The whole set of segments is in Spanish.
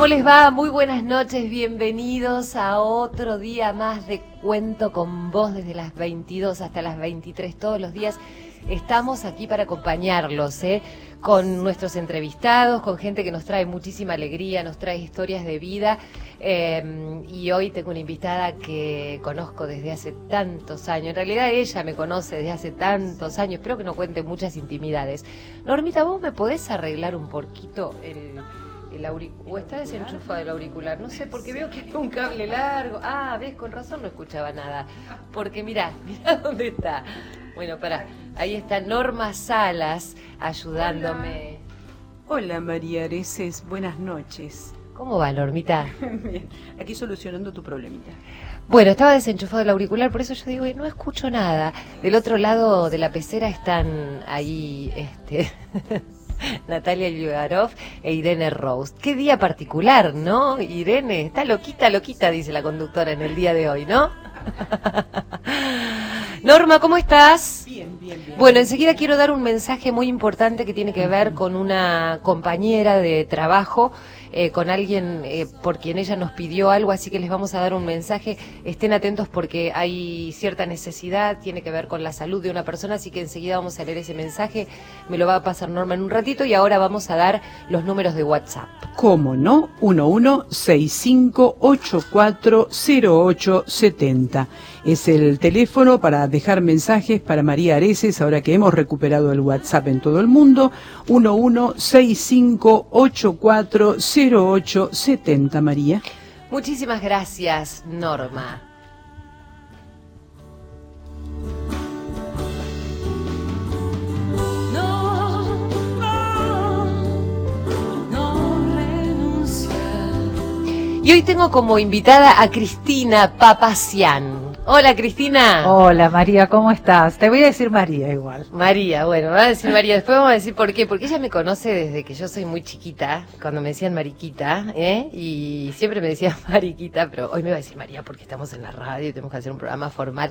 ¿Cómo les va? Muy buenas noches, bienvenidos a otro día más de Cuento con vos desde las 22 hasta las 23 todos los días. Estamos aquí para acompañarlos, ¿eh? con nuestros entrevistados, con gente que nos trae muchísima alegría, nos trae historias de vida. eh, y hoy tengo una invitada que conozco desde hace tantos años. En realidad ella me conoce desde hace tantos años. Espero que no cuente muchas intimidades. Normita, ¿vos me podés arreglar un poquito el, el auricular? ¿O está desenchufado el auricular? No sé, porque veo que hay un cable largo. Ah, ves, con razón no escuchaba nada. Porque mirá, mirá dónde está. Bueno, para, ahí está Norma Salas ayudándome. Hola María Areces, buenas noches. ¿Cómo va, Normita? Bien, aquí solucionando tu problemita. Bueno, estaba desenchufado el auricular, por eso yo digo, "Eh, no escucho nada. Del otro lado de la pecera están ahí, este, Natalia Yugarov e Irene Rose. Qué día particular, ¿no? Irene, está loquita, loquita, dice la conductora en el día de hoy, ¿no? Norma, ¿cómo estás? Bien, Bueno, enseguida quiero dar un mensaje muy importante que tiene que ver con una compañera de trabajo, eh, con alguien eh, por quien ella nos pidió algo, así que les vamos a dar un mensaje. Estén atentos porque hay cierta necesidad, tiene que ver con la salud de una persona, así que enseguida vamos a leer ese mensaje. Me lo va a pasar Norma en un ratito y ahora vamos a dar los números de WhatsApp. ¿Cómo no? 1165840870. Es el teléfono para dejar mensajes para María Areces, ahora que hemos recuperado el WhatsApp en todo el mundo. 1165840870, María. Muchísimas gracias, Norma. Y hoy tengo como invitada a Cristina Papacian. Hola, Cristina. Hola María, ¿cómo estás? Te voy a decir María igual. María, bueno, va a decir María, después vamos a decir por qué, porque ella me conoce desde que yo soy muy chiquita, cuando me decían Mariquita, ¿eh? y siempre me decían Mariquita, pero hoy me va a decir María porque estamos en la radio y tenemos que hacer un programa formal.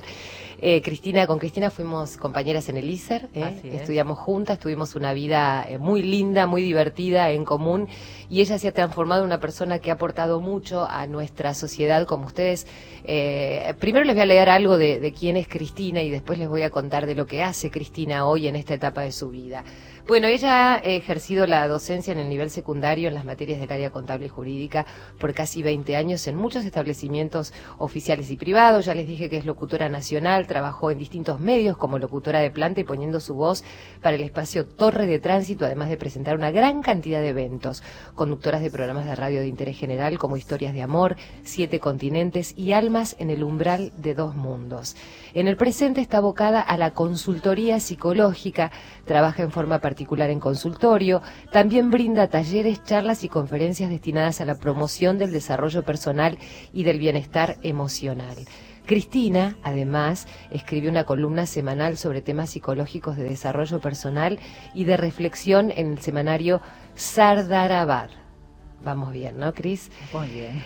Eh, Cristina, con Cristina fuimos compañeras en el ISER, ¿eh? Es. estudiamos juntas, tuvimos una vida eh, muy linda, muy divertida, en común, y ella se ha transformado en una persona que ha aportado mucho a nuestra sociedad, como ustedes. eh, primero les voy a leer algo de, de quién es Cristina y después les voy a contar de lo que hace Cristina hoy en esta etapa de su vida. Bueno, ella ha ejercido la docencia en el nivel secundario en las materias del área contable y jurídica por casi 20 años en muchos establecimientos oficiales y privados. Ya les dije que es locutora nacional, trabajó en distintos medios como locutora de planta y poniendo su voz para el espacio Torre de Tránsito, además de presentar una gran cantidad de eventos. Conductoras de programas de radio de interés general como Historias de Amor, Siete Continentes y Almas en el umbral de dos mundos. En el presente está abocada a la consultoría psicológica, trabaja en forma particular en consultorio, también brinda talleres, charlas y conferencias destinadas a la promoción del desarrollo personal y del bienestar emocional. Cristina, además, escribió una columna semanal sobre temas psicológicos de desarrollo personal y de reflexión en el semanario Sardarabad. Vamos bien, ¿no, Cris? Muy bien.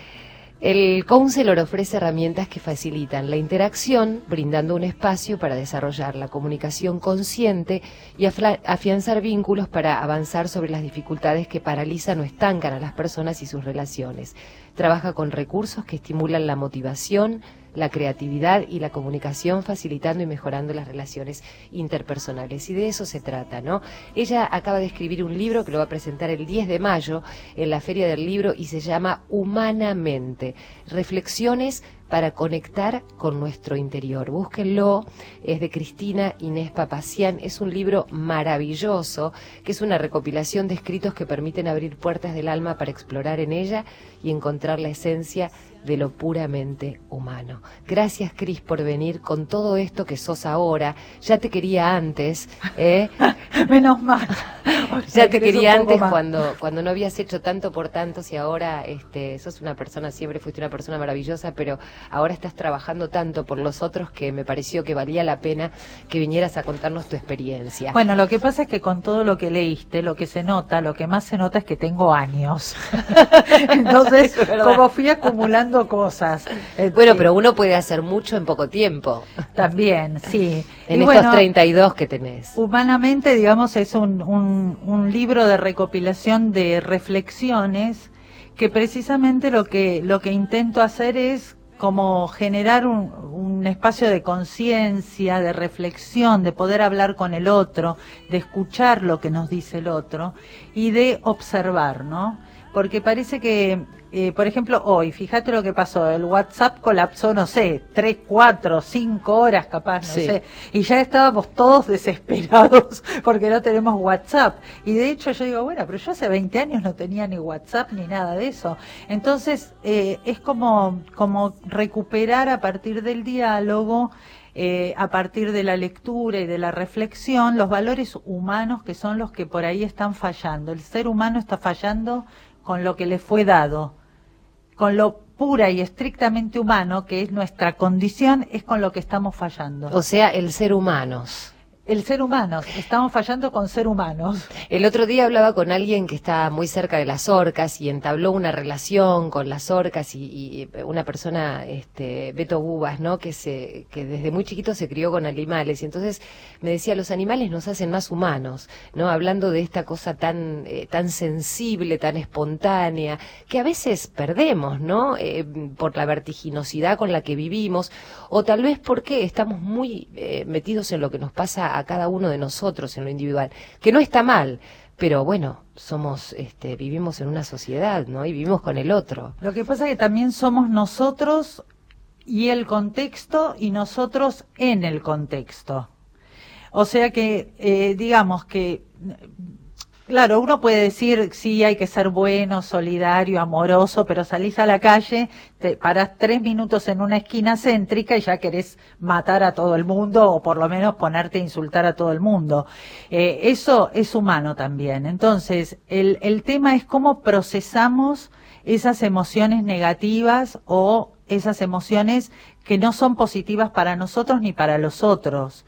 El counselor ofrece herramientas que facilitan la interacción, brindando un espacio para desarrollar la comunicación consciente y afianzar vínculos para avanzar sobre las dificultades que paralizan o estancan a las personas y sus relaciones. Trabaja con recursos que estimulan la motivación, la creatividad y la comunicación, facilitando y mejorando las relaciones interpersonales. Y de eso se trata, ¿no? Ella acaba de escribir un libro que lo va a presentar el 10 de mayo en la Feria del Libro y se llama Humanamente, Reflexiones para conectar con nuestro interior. Búsquenlo, es de Cristina Inés Papacián, es un libro maravilloso, que es una recopilación de escritos que permiten abrir puertas del alma para explorar en ella y encontrar la esencia de lo puramente humano. Gracias, Cris, por venir con todo esto que sos ahora. Ya te quería antes, ¿eh? Menos mal. Ya te quería antes más. cuando, cuando no habías hecho tanto por tantos y ahora este, sos una persona, siempre fuiste una persona maravillosa, pero ahora estás trabajando tanto por los otros que me pareció que valía la pena que vinieras a contarnos tu experiencia. Bueno, lo que pasa es que con todo lo que leíste, lo que se nota, lo que más se nota es que tengo años. Entonces, como fui acumulando cosas. bueno, eh, pero uno puede hacer mucho en poco tiempo, También, sí. en Y estos bueno, 32 que tenés. Humanamente, digamos, es un, un, un libro de recopilación de reflexiones que precisamente lo que, lo que intento hacer es como generar un, un espacio de conciencia, de reflexión, de poder hablar con el otro, de escuchar lo que nos dice el otro y de observar, ¿no? Porque parece que, eh, por ejemplo, hoy, fíjate lo que pasó, el WhatsApp colapsó, no sé, tres, cuatro, cinco horas capaz, no Sí. sé, y ya estábamos todos desesperados porque no tenemos WhatsApp. Y de hecho yo digo, bueno, pero yo hace 20 años no tenía ni WhatsApp ni nada de eso. Entonces eh, es como, como recuperar a partir del diálogo, eh, a partir de la lectura y de la reflexión, los valores humanos que son los que por ahí están fallando. El ser humano está fallando con lo que le fue dado con lo pura y estrictamente humano que es nuestra condición, es con lo que estamos fallando. O sea, el ser humanos. El ser humano, estamos fallando con ser humanos. El otro día hablaba con alguien que está muy cerca de las orcas y entabló una relación con las orcas y, y una persona, este, Beto Bubas, ¿no? Que se, que desde muy chiquito se crió con animales y entonces me decía los animales nos hacen más humanos, ¿no? Hablando de esta cosa tan, eh, tan sensible, tan espontánea, que a veces perdemos, ¿no? Eh, por la vertiginosidad con la que vivimos o tal vez porque estamos muy eh, metidos en lo que nos pasa a cada uno de nosotros en lo individual, que no está mal, pero bueno, somos, este, vivimos en una sociedad, ¿no? Y vivimos con el otro. Lo que pasa es que también somos nosotros y el contexto y nosotros en el contexto. O sea que, eh, digamos que, claro, uno puede decir, sí, hay que ser bueno, solidario, amoroso, pero salís a la calle, te parás tres minutos en una esquina céntrica y ya querés matar a todo el mundo o por lo menos ponerte a insultar a todo el mundo. Eh, eso es humano también. Entonces, el, el tema es cómo procesamos esas emociones negativas o esas emociones que no son positivas para nosotros ni para los otros.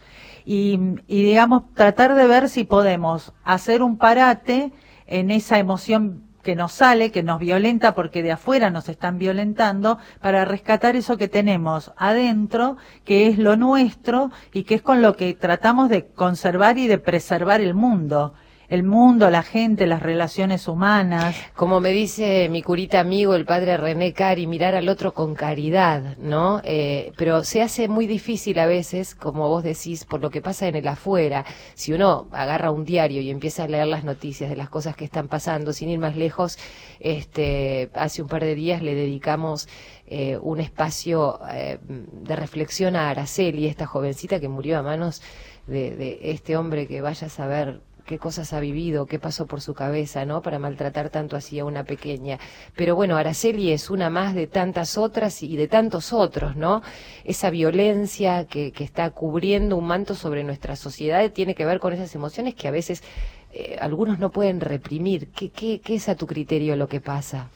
Y, y digamos, tratar de ver si podemos hacer un parate en esa emoción que nos sale, que nos violenta porque de afuera nos están violentando, para rescatar eso que tenemos adentro, que es lo nuestro y que es con lo que tratamos de conservar y de preservar el mundo. El mundo, la gente, las relaciones humanas. Como me dice mi curita amigo, el padre René Cari, mirar al otro con caridad, ¿no? Eh, pero se hace muy difícil a veces, como vos decís, por lo que pasa en el afuera. Si uno agarra un diario y empieza a leer las noticias de las cosas que están pasando, sin ir más lejos, este, hace un par de días le dedicamos eh, un espacio eh, de reflexión a Araceli, esta jovencita que murió a manos de, de este hombre que vaya a saber qué cosas ha vivido, qué pasó por su cabeza, ¿no? Para maltratar tanto así a una pequeña. Pero bueno, Araceli es una más de tantas otras y de tantos otros, ¿no? Esa violencia que, que está cubriendo un manto sobre nuestra sociedad tiene que ver con esas emociones que a veces eh, algunos no pueden reprimir. ¿Qué, qué, ¿Qué es a tu criterio lo que pasa?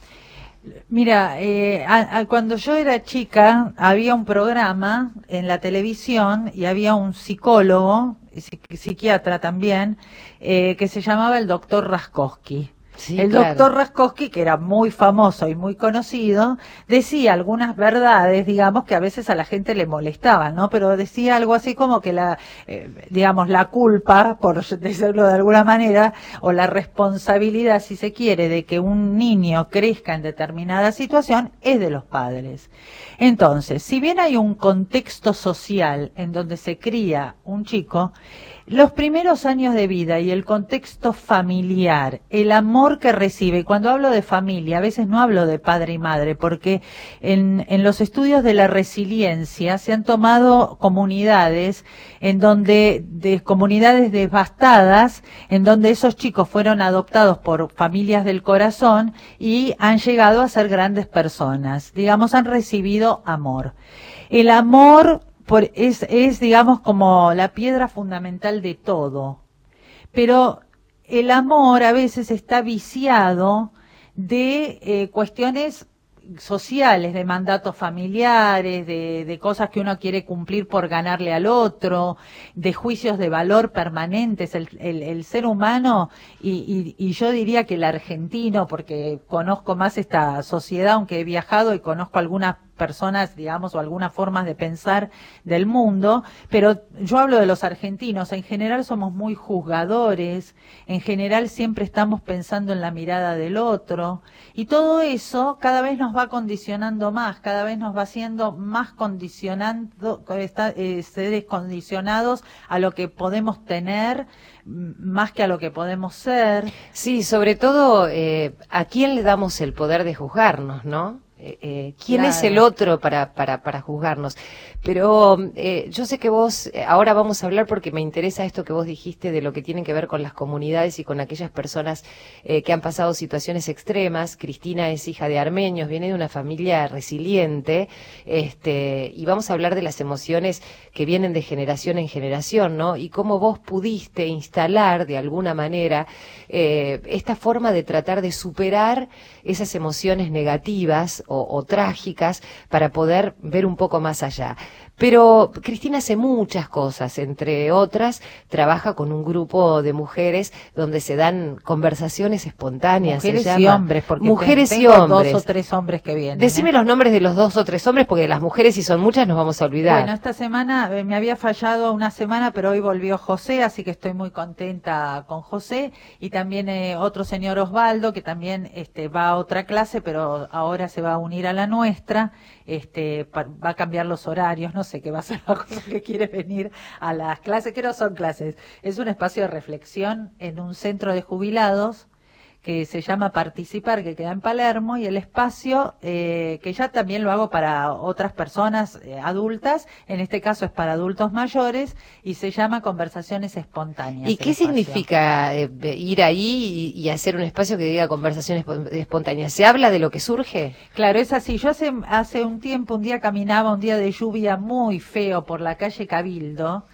Mira, eh, cuando yo era chica había un programa en la televisión y había un psicólogo, psi- psiquiatra también, eh, que se llamaba el doctor Raskowski. Sí, el claro. doctor Raskowski, que era muy famoso y muy conocido, decía algunas verdades, digamos, que a veces a la gente le molestaban, ¿no? Pero decía algo así como que la, eh, digamos, la culpa, por decirlo de alguna manera, o la responsabilidad, si se quiere, de que un niño crezca en determinada situación es de los padres. Entonces, si bien hay un contexto social en donde se cría un chico, los primeros años de vida y el contexto familiar, el amor que recibe, cuando hablo de familia, a veces no hablo de padre y madre, porque en, en los estudios de la resiliencia se han tomado comunidades en donde, de comunidades devastadas, en donde esos chicos fueron adoptados por familias del corazón y han llegado a ser grandes personas, digamos, han recibido amor. El amor por, es, digamos, como la piedra fundamental de todo. Pero el amor a veces está viciado de eh, cuestiones sociales, de mandatos familiares, de, de, cosas que uno quiere cumplir por ganarle al otro, de juicios de valor permanentes. El, el, el ser humano, y, y, y, yo diría que el argentino, porque conozco más esta sociedad, aunque he viajado y conozco algunas personas, digamos, o algunas formas de pensar del mundo, pero yo hablo de los argentinos, en general somos muy juzgadores, en general siempre estamos pensando en la mirada del otro, y todo eso cada vez nos va condicionando más, cada vez nos va haciendo más condicionando, está, eh, seres condicionados a lo que podemos tener, más que a lo que podemos ser. Sí, sobre todo, eh, ¿a quién le damos el poder de juzgarnos, no? Eh, quién claro. es el otro para, para, para juzgarnos. Pero eh, yo sé que vos, ahora vamos a hablar porque me interesa esto que vos dijiste de lo que tiene que ver con las comunidades y con aquellas personas eh, que han pasado situaciones extremas. Cristina es hija de armenios, viene de una familia resiliente, este, y vamos a hablar de las emociones que vienen de generación en generación, ¿no? Y cómo vos pudiste instalar de alguna manera eh, esta forma de tratar de superar esas emociones negativas o, trágicas para poder ver un poco más allá. Pero Cristina hace muchas cosas, entre otras, trabaja con un grupo de mujeres donde se dan conversaciones espontáneas. Mujeres se y hombres, porque mujeres tengo y hombres. dos o tres hombres que vienen. Decime ¿eh? los nombres de los dos o tres hombres, porque las mujeres, si son muchas, nos vamos a olvidar. Bueno, esta semana eh, me había fallado una semana, pero hoy volvió José, así que estoy muy contenta con José. Y también eh, otro señor Osvaldo, que también este, va a otra clase, pero ahora se va a unir a la nuestra. Este, va a cambiar los horarios, no sé qué va a ser la cosa que quiere venir a las clases, que no son clases, es un espacio de reflexión en un centro de jubilados que se llama Participar, que queda en Palermo, y el espacio, eh, que ya también lo hago para otras personas eh, adultas, en este caso es para adultos mayores, y se llama Conversaciones Espontáneas. ¿Y qué significa eh, ir ahí y, y, hacer un espacio que diga conversaciones espontáneas? ¿Se habla de lo que surge? Claro, es así. Yo hace, hace un tiempo, un día caminaba, un día de lluvia muy feo por la calle Cabildo,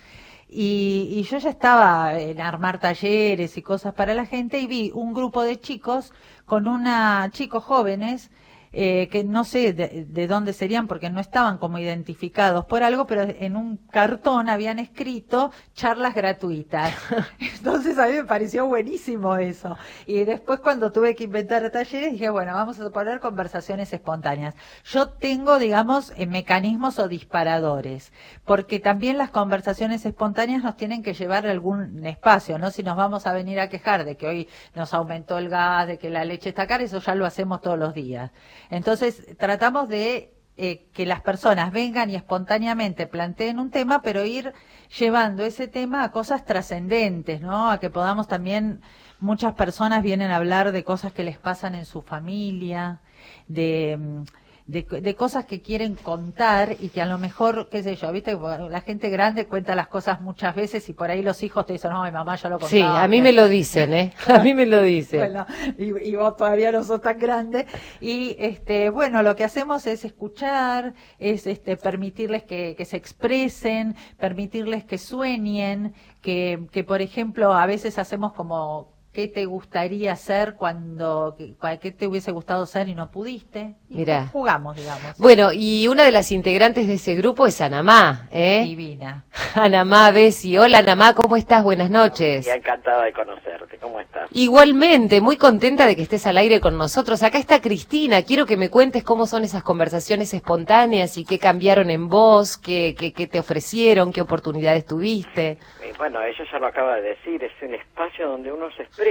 y, y, yo ya estaba en armar talleres y cosas para la gente y vi un grupo de chicos con una chicos jóvenes eh, que no sé de, de, dónde serían porque no estaban como identificados por algo, pero en un cartón habían escrito charlas gratuitas. Entonces a mí me pareció buenísimo eso. Y después cuando tuve que inventar talleres dije, bueno, vamos a poner conversaciones espontáneas. Yo tengo, digamos, eh, mecanismos o disparadores, porque también las conversaciones espontáneas nos tienen que llevar a algún espacio, ¿no? Si nos vamos a venir a quejar de que hoy nos aumentó el gas, de que la leche está cara, eso ya lo hacemos todos los días. Entonces, tratamos de eh, que las personas vengan y espontáneamente planteen un tema, pero ir llevando ese tema a cosas trascendentes, ¿no? A que podamos también, muchas personas vienen a hablar de cosas que les pasan en su familia, de... De, de, cosas que quieren contar y que a lo mejor, qué sé yo, viste, la gente grande cuenta las cosas muchas veces y por ahí los hijos te dicen, no, mi mamá ya lo contaba. Sí, a mí me lo dicen, ¿eh? A mí me lo dicen. bueno, y, y, vos todavía no sos tan grande. Y, este, bueno, lo que hacemos es escuchar, es, este, permitirles que, que se expresen, permitirles que sueñen, que, que, por ejemplo, a veces hacemos como qué te gustaría ser cuando, qué, qué te hubiese gustado ser y no pudiste. Y Mirá. Jugamos, digamos. Bueno, y una de las integrantes de ese grupo es Anamá, ¿eh? Divina. Anamá Bessi. Hola Anamá, ¿cómo estás? Buenas noches. Ya encantada de conocerte. ¿Cómo estás? Igualmente, muy contenta de que estés al aire con nosotros. Acá está Cristina. Quiero que me cuentes cómo son esas conversaciones espontáneas y qué cambiaron en vos, qué, qué, qué te ofrecieron, qué oportunidades tuviste. Eh, Bueno, ella ya lo acaba de decir, es un espacio donde uno se expresa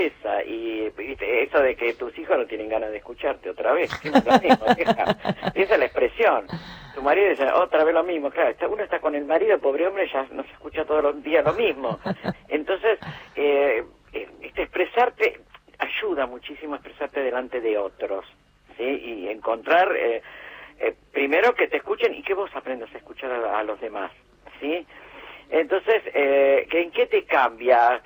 y ¿viste? eso de que tus hijos no tienen ganas de escucharte otra vez, que no es lo mismo, esa es la expresión. Tu marido dice otra vez lo mismo, claro, uno está con el marido, pobre hombre ya no se escucha todos los días lo mismo. Entonces, eh, eh, este, expresarte ayuda muchísimo a expresarte delante de otros, ¿sí? Y encontrar, eh, eh, primero que te escuchen y que vos aprendas a escuchar a, a los demás, ¿sí? Entonces, eh, ¿que ¿en qué te cambia?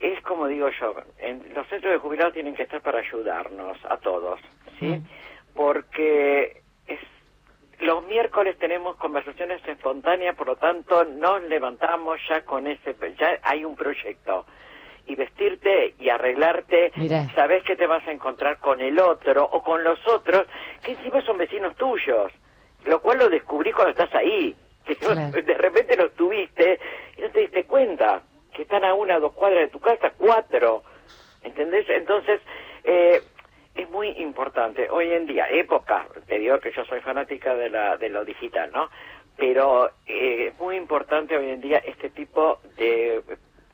Es como digo yo, en, los centros de jubilados tienen que estar para ayudarnos a todos, ¿sí? Porque es, los miércoles tenemos conversaciones espontáneas, por lo tanto nos levantamos ya con ese, ya hay un proyecto. Y vestirte y arreglarte, Mirá. sabes que te vas a encontrar con el otro o con los otros, que encima son vecinos tuyos, lo cual lo descubrí cuando estás ahí, que Claro. de repente los tuviste y no te diste cuenta, que están a una o dos cuadras de tu casa, cuatro, ¿entendés? Entonces, eh, es muy importante. Hoy en día, época, te digo que yo soy fanática de, la, de lo digital, ¿no? Pero eh, es muy importante hoy en día este tipo de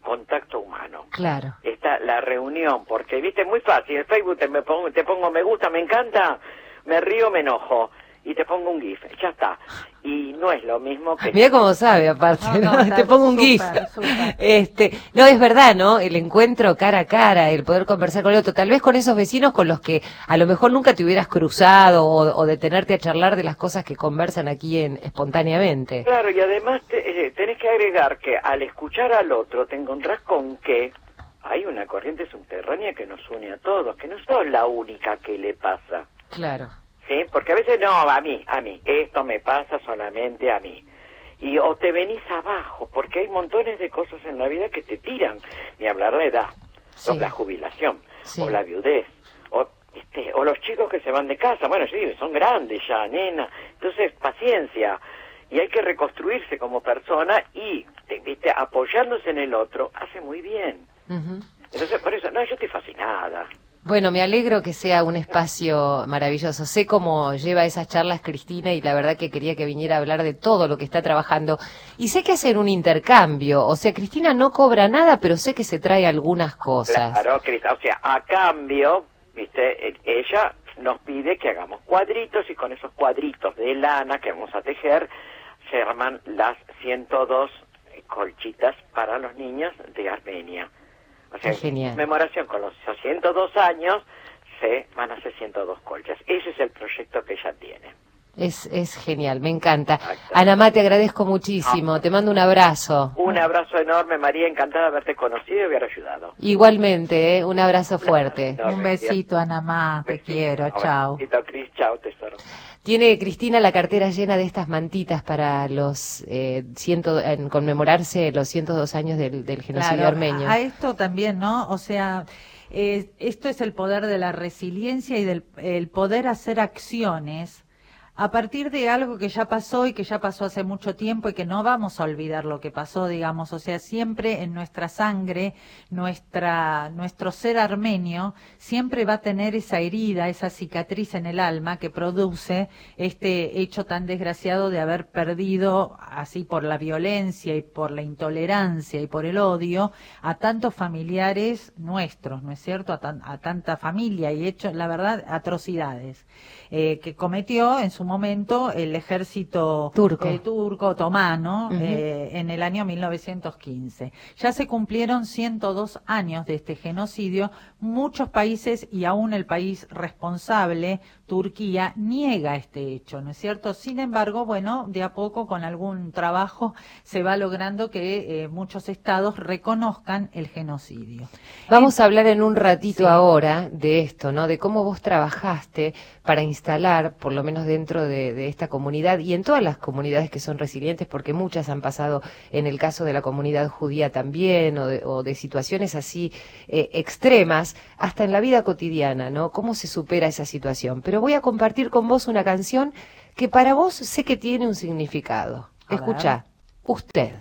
contacto humano Claro. está la reunión, porque viste, muy fácil, en Facebook te, me pongo, te pongo me gusta, me encanta, me río, me enojo, y te pongo un GIF, ya está. Y no es lo mismo que... Mira cómo sabe, aparte, No, ¿no? no, está Te pongo un GIF. Este, no, es verdad, ¿no? El encuentro cara a cara, el poder conversar con el otro, tal vez con esos vecinos con los que a lo mejor nunca te hubieras cruzado o, o detenerte a charlar de las cosas que conversan aquí en, espontáneamente. Claro, y además te- eh, tenés que agregar que al escuchar al otro te encontrás con que hay una corriente subterránea que nos une a todos, que no sos la única que le pasa. Claro. ¿Sí? Porque a veces no, a mí, a mí, esto me pasa solamente a mí. Y o te venís abajo, porque hay montones de cosas en la vida que te tiran, ni hablar de edad, Sí. o la jubilación, Sí. o la viudez, o, este, o los chicos que se van de casa, bueno, sí, son grandes ya, nena, entonces paciencia, y hay que reconstruirse como persona y, te- viste, apoyándose en el otro, hace muy bien. Entonces, por eso, no, yo estoy fascinada. Bueno, me alegro que sea un espacio maravilloso. Sé cómo lleva esas charlas Cristina y la verdad que quería que viniera a hablar de todo lo que está trabajando. Y sé que hacen un intercambio. O sea, Cristina no cobra nada, pero sé que se trae algunas cosas. Claro, Crista, o sea, a cambio, viste, E- ella nos pide que hagamos cuadritos y con esos cuadritos de lana que vamos a tejer se arman las 102 colchitas para los niños de Armenia. O sea, en conmemoración con los 102 años se van a hacer 102 colchas. Ese es el proyecto que ella tiene. Es, es genial, me encanta. Anamá, te agradezco muchísimo. Te mando un abrazo. Un abrazo enorme, María, encantada de haberte conocido y haber ayudado. Igualmente, ¿eh? un abrazo fuerte. No, Un besito, Anamá, te Besito. quiero, chao. besito, Cris, chao, tesoro. Tiene Cristina la cartera llena de estas mantitas para los eh, ciento, en conmemorarse los 102 años del, del genocidio Claro, armenio. A esto también, ¿no? O sea, eh, esto es el poder de la resiliencia y del el poder hacer acciones a partir de algo que ya pasó y que ya pasó hace mucho tiempo y que no vamos a olvidar lo que pasó, digamos, o sea, siempre en nuestra sangre, nuestra, nuestro ser armenio siempre va a tener esa herida, esa cicatriz en el alma que produce este hecho tan desgraciado de haber perdido, así por la violencia y por la intolerancia y por el odio, a tantos familiares nuestros, ¿no es cierto? A, tan- a tanta familia y hecho, la verdad, atrocidades eh, que cometió en su momento el ejército Turco. eh, turco otomano eh, en el año 1915. Ya se cumplieron 102 años de este genocidio. Muchos países y aún el país responsable Turquía niega este hecho, ¿no es cierto? Sin embargo, bueno, de a poco con algún trabajo se va logrando que eh, muchos estados reconozcan el genocidio. Vamos a hablar en un ratito Sí. ahora de esto, ¿no? De cómo vos trabajaste para instalar, por lo menos dentro de, de esta comunidad y en todas las comunidades que son resilientes, porque muchas han pasado en el caso de la comunidad judía también, o de, o de situaciones así eh, extremas, hasta en la vida cotidiana, ¿no? ¿Cómo se supera esa situación? Pero voy a compartir con vos una canción que para vos sé que tiene un significado. Escucha, usted.